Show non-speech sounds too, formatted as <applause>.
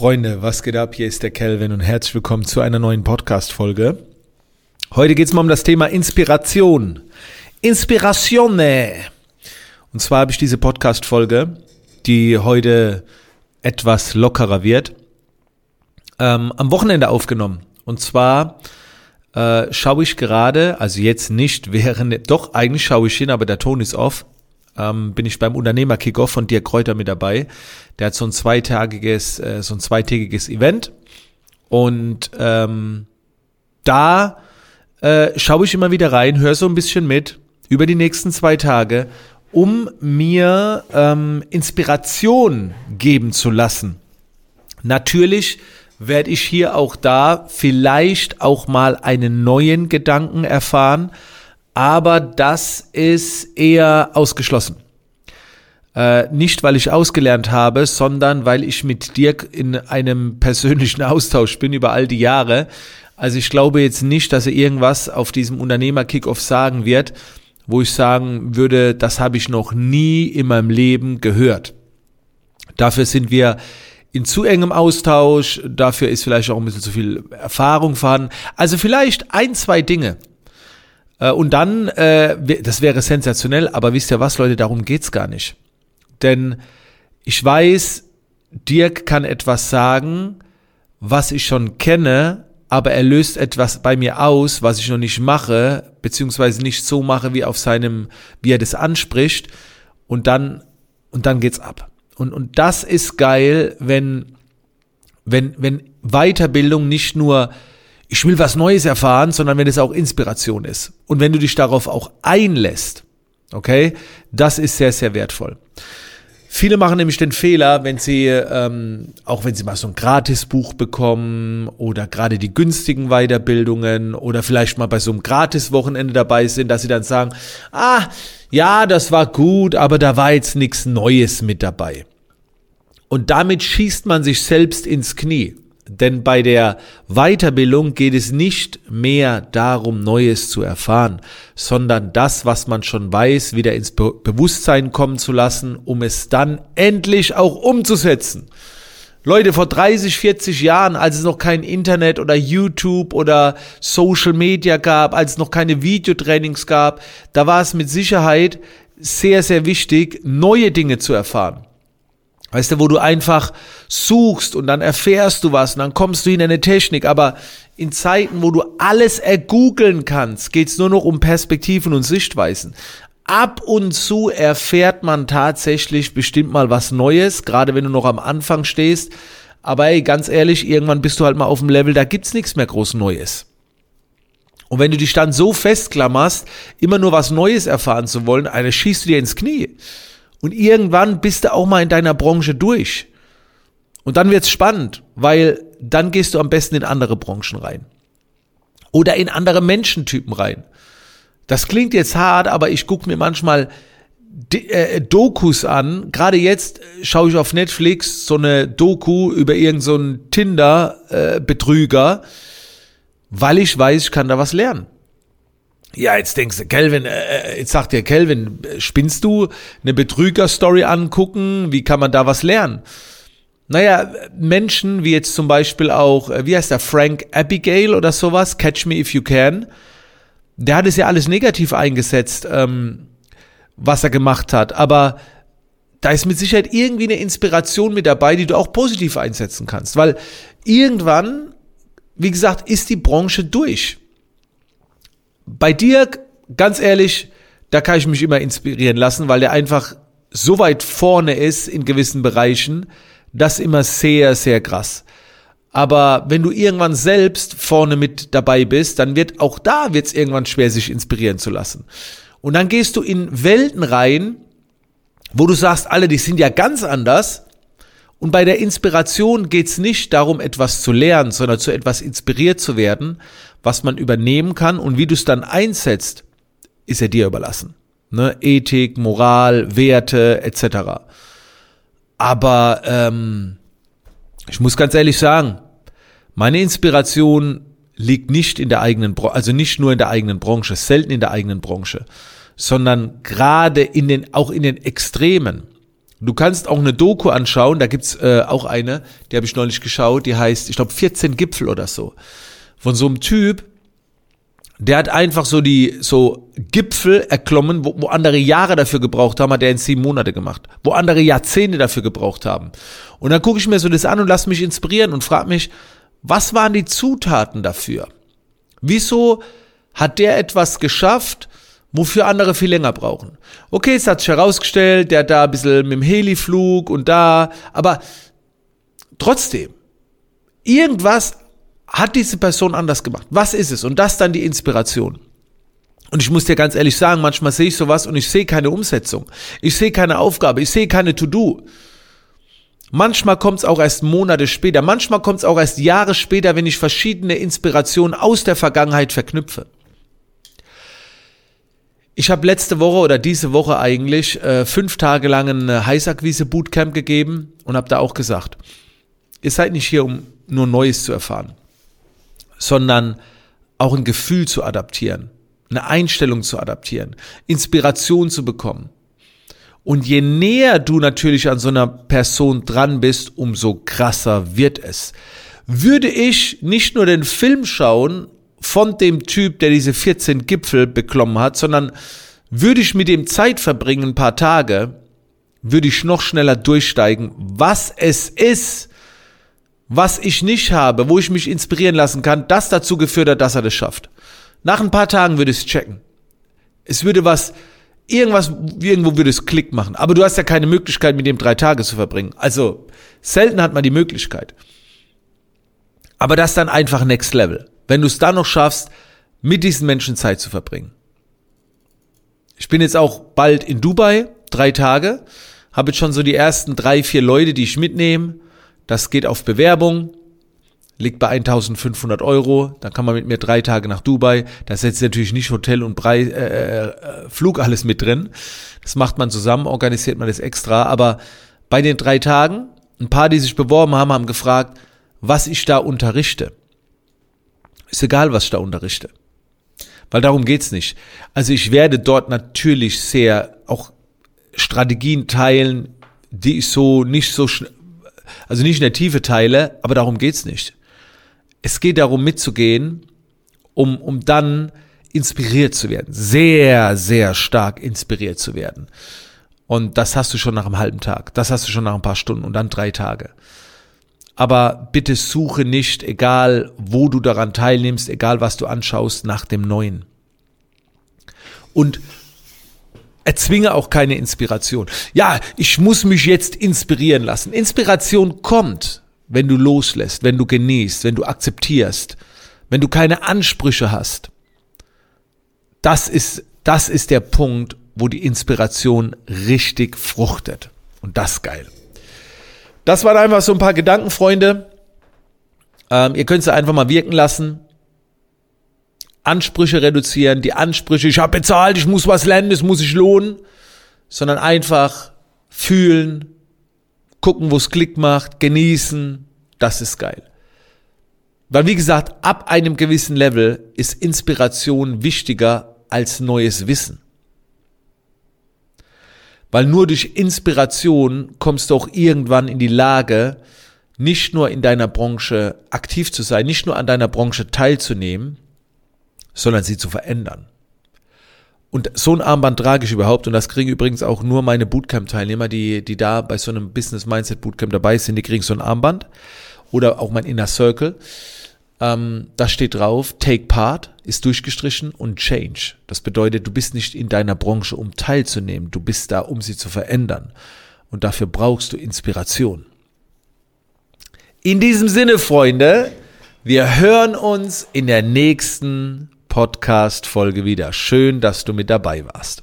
Freunde, was geht ab? Hier ist der Kelvin und herzlich willkommen zu einer neuen Podcast-Folge. Heute geht es mal um das Thema Inspiration. Inspiratione. Und zwar habe ich diese Podcast-Folge, die heute etwas lockerer wird, ähm, am Wochenende aufgenommen. Und zwar äh, schaue ich gerade, also jetzt nicht <laughs> während, doch eigentlich schaue ich hin, aber der Ton ist off, ähm, bin ich beim Unternehmer-Kickoff von Dirk Kräuter mit dabei. Der hat so ein zweitagiges, äh, so ein zweitägiges Event. Und ähm, da äh, schaue ich immer wieder rein, höre so ein bisschen mit über die nächsten zwei Tage, um mir ähm, Inspiration geben zu lassen. Natürlich werde ich hier auch da vielleicht auch mal einen neuen Gedanken erfahren, aber das ist eher ausgeschlossen. Äh, nicht, weil ich ausgelernt habe, sondern weil ich mit Dirk in einem persönlichen Austausch bin über all die Jahre. Also ich glaube jetzt nicht, dass er irgendwas auf diesem Unternehmer-Kickoff sagen wird, wo ich sagen würde, das habe ich noch nie in meinem Leben gehört. Dafür sind wir in zu engem Austausch, dafür ist vielleicht auch ein bisschen zu viel Erfahrung vorhanden. Also vielleicht ein, zwei Dinge, und dann, äh, das wäre sensationell, aber wisst ihr was, Leute, darum geht's gar nicht. Denn ich weiß, Dirk kann etwas sagen, was ich schon kenne, aber er löst etwas bei mir aus, was ich noch nicht mache, beziehungsweise nicht so mache, wie auf seinem, wie er das anspricht. Und dann, und dann geht's ab. Und, und das ist geil, wenn, wenn, wenn Weiterbildung nicht nur ich will was Neues erfahren, sondern wenn es auch Inspiration ist. Und wenn du dich darauf auch einlässt, okay, das ist sehr, sehr wertvoll. Viele machen nämlich den Fehler, wenn sie, ähm, auch wenn sie mal so ein Gratisbuch bekommen oder gerade die günstigen Weiterbildungen oder vielleicht mal bei so einem Gratiswochenende dabei sind, dass sie dann sagen, ah, ja, das war gut, aber da war jetzt nichts Neues mit dabei. Und damit schießt man sich selbst ins Knie. Denn bei der Weiterbildung geht es nicht mehr darum, Neues zu erfahren, sondern das, was man schon weiß, wieder ins Be Bewusstsein kommen zu lassen, um es dann endlich auch umzusetzen. Leute, vor 30, 40 Jahren, als es noch kein Internet oder YouTube oder Social Media gab, als es noch keine Videotrainings gab, da war es mit Sicherheit sehr, sehr wichtig, neue Dinge zu erfahren. Weißt du, wo du einfach suchst und dann erfährst du was und dann kommst du in eine Technik. Aber in Zeiten, wo du alles ergoogeln kannst, geht's nur noch um Perspektiven und Sichtweisen. Ab und zu erfährt man tatsächlich bestimmt mal was Neues, gerade wenn du noch am Anfang stehst. Aber ey, ganz ehrlich, irgendwann bist du halt mal auf dem Level, da gibt's nichts mehr groß Neues. Und wenn du dich dann so festklammerst, immer nur was Neues erfahren zu wollen, eine schießt du dir ins Knie. Und irgendwann bist du auch mal in deiner Branche durch. Und dann wird's spannend, weil dann gehst du am besten in andere Branchen rein. Oder in andere Menschentypen rein. Das klingt jetzt hart, aber ich gucke mir manchmal äh, Dokus an. Gerade jetzt äh, schaue ich auf Netflix so eine Doku über irgendeinen so Tinder-Betrüger, weil ich weiß, ich kann da was lernen. Ja, jetzt denkst du, Kelvin, äh, äh, jetzt sagt dir Kelvin, spinnst du eine Betrüger-Story angucken? Wie kann man da was lernen? Naja, Menschen wie jetzt zum Beispiel auch, äh, wie heißt der, Frank Abigail oder sowas, Catch Me If You Can, der hat es ja alles negativ eingesetzt, ähm, was er gemacht hat. Aber da ist mit Sicherheit irgendwie eine Inspiration mit dabei, die du auch positiv einsetzen kannst. Weil irgendwann, wie gesagt, ist die Branche durch. Bei Dirk, ganz ehrlich, da kann ich mich immer inspirieren lassen, weil der einfach so weit vorne ist in gewissen Bereichen, das immer sehr, sehr krass. Aber wenn du irgendwann selbst vorne mit dabei bist, dann wird auch da wird's irgendwann schwer, sich inspirieren zu lassen. Und dann gehst du in Welten rein, wo du sagst, alle, die sind ja ganz anders. Und bei der Inspiration geht's nicht darum, etwas zu lernen, sondern zu etwas inspiriert zu werden, was man übernehmen kann und wie du es dann einsetzt, ist er dir überlassen. Ne? Ethik, Moral, Werte etc. Aber ähm, ich muss ganz ehrlich sagen, meine Inspiration liegt nicht in der eigenen, Branche, also nicht nur in der eigenen Branche, selten in der eigenen Branche, sondern gerade in den, auch in den Extremen. Du kannst auch eine Doku anschauen, da gibt's äh, auch eine, die habe ich neulich geschaut, die heißt, ich glaube, 14 Gipfel oder so. Von so einem Typ, der hat einfach so die so Gipfel erklommen, wo, wo andere Jahre dafür gebraucht haben, hat er in sieben Monate gemacht. Wo andere Jahrzehnte dafür gebraucht haben. Und dann gucke ich mir so das an und lass mich inspirieren und frage mich, was waren die Zutaten dafür? Wieso hat der etwas geschafft, wofür andere viel länger brauchen. Okay, es hat sich herausgestellt, der hat da ein bisschen mit dem Heliflug und da, aber trotzdem, irgendwas hat diese Person anders gemacht. Was ist es? Und das dann die Inspiration. Und ich muss dir ganz ehrlich sagen, manchmal sehe ich sowas und ich sehe keine Umsetzung. Ich sehe keine Aufgabe, ich sehe keine To-Do. Manchmal kommt es auch erst Monate später, manchmal kommt es auch erst Jahre später, wenn ich verschiedene Inspirationen aus der Vergangenheit verknüpfe. Ich habe letzte Woche oder diese Woche eigentlich äh, fünf Tage lang ein Heißakquise-Bootcamp gegeben und habe da auch gesagt, ihr seid nicht hier, um nur Neues zu erfahren, sondern auch ein Gefühl zu adaptieren, eine Einstellung zu adaptieren, Inspiration zu bekommen. Und je näher du natürlich an so einer Person dran bist, umso krasser wird es. Würde ich nicht nur den Film schauen von dem Typ, der diese 14 Gipfel beklommen hat, sondern würde ich mit dem Zeit verbringen, ein paar Tage, würde ich noch schneller durchsteigen, was es ist, was ich nicht habe, wo ich mich inspirieren lassen kann, das dazu geführt hat, dass er das schafft. Nach ein paar Tagen würde ich es checken. Es würde was, irgendwas, irgendwo würde es Klick machen. Aber du hast ja keine Möglichkeit, mit dem drei Tage zu verbringen. Also, selten hat man die Möglichkeit. Aber das dann einfach Next Level wenn du es dann noch schaffst, mit diesen Menschen Zeit zu verbringen. Ich bin jetzt auch bald in Dubai, drei Tage, habe jetzt schon so die ersten drei, vier Leute, die ich mitnehme. Das geht auf Bewerbung, liegt bei 1500 Euro, dann kann man mit mir drei Tage nach Dubai. Da ist jetzt natürlich nicht Hotel und Brei, äh, äh, Flug alles mit drin. Das macht man zusammen, organisiert man das extra. Aber bei den drei Tagen, ein paar, die sich beworben haben, haben gefragt, was ich da unterrichte. Ist egal, was ich da unterrichte. Weil darum geht's nicht. Also ich werde dort natürlich sehr auch Strategien teilen, die ich so nicht so, also nicht in der Tiefe teile, aber darum geht's nicht. Es geht darum mitzugehen, um, um dann inspiriert zu werden. Sehr, sehr stark inspiriert zu werden. Und das hast du schon nach einem halben Tag. Das hast du schon nach ein paar Stunden und dann drei Tage aber bitte suche nicht, egal wo du daran teilnimmst, egal was du anschaust, nach dem Neuen. Und erzwinge auch keine Inspiration. Ja, ich muss mich jetzt inspirieren lassen. Inspiration kommt, wenn du loslässt, wenn du genießt, wenn du akzeptierst, wenn du keine Ansprüche hast. Das ist, das ist der Punkt, wo die Inspiration richtig fruchtet. Und das geil. Das waren einfach so ein paar Gedanken, Freunde. Ähm, ihr könnt sie einfach mal wirken lassen. Ansprüche reduzieren, die Ansprüche, ich habe bezahlt, ich muss was lernen, es muss sich lohnen, sondern einfach fühlen, gucken, wo es Klick macht, genießen, das ist geil. Weil wie gesagt, ab einem gewissen Level ist Inspiration wichtiger als neues Wissen. Weil nur durch Inspiration kommst du auch irgendwann in die Lage, nicht nur in deiner Branche aktiv zu sein, nicht nur an deiner Branche teilzunehmen, sondern sie zu verändern. Und so ein Armband trage ich überhaupt und das kriegen übrigens auch nur meine Bootcamp-Teilnehmer, die, die da bei so einem Business Mindset Bootcamp dabei sind, die kriegen so ein Armband oder auch mein Inner Circle. Ähm, da steht drauf, take part ist durchgestrichen und change. Das bedeutet, du bist nicht in deiner Branche, um teilzunehmen. Du bist da, um sie zu verändern. Und dafür brauchst du Inspiration. In diesem Sinne, Freunde, wir hören uns in der nächsten Podcast-Folge wieder. Schön, dass du mit dabei warst.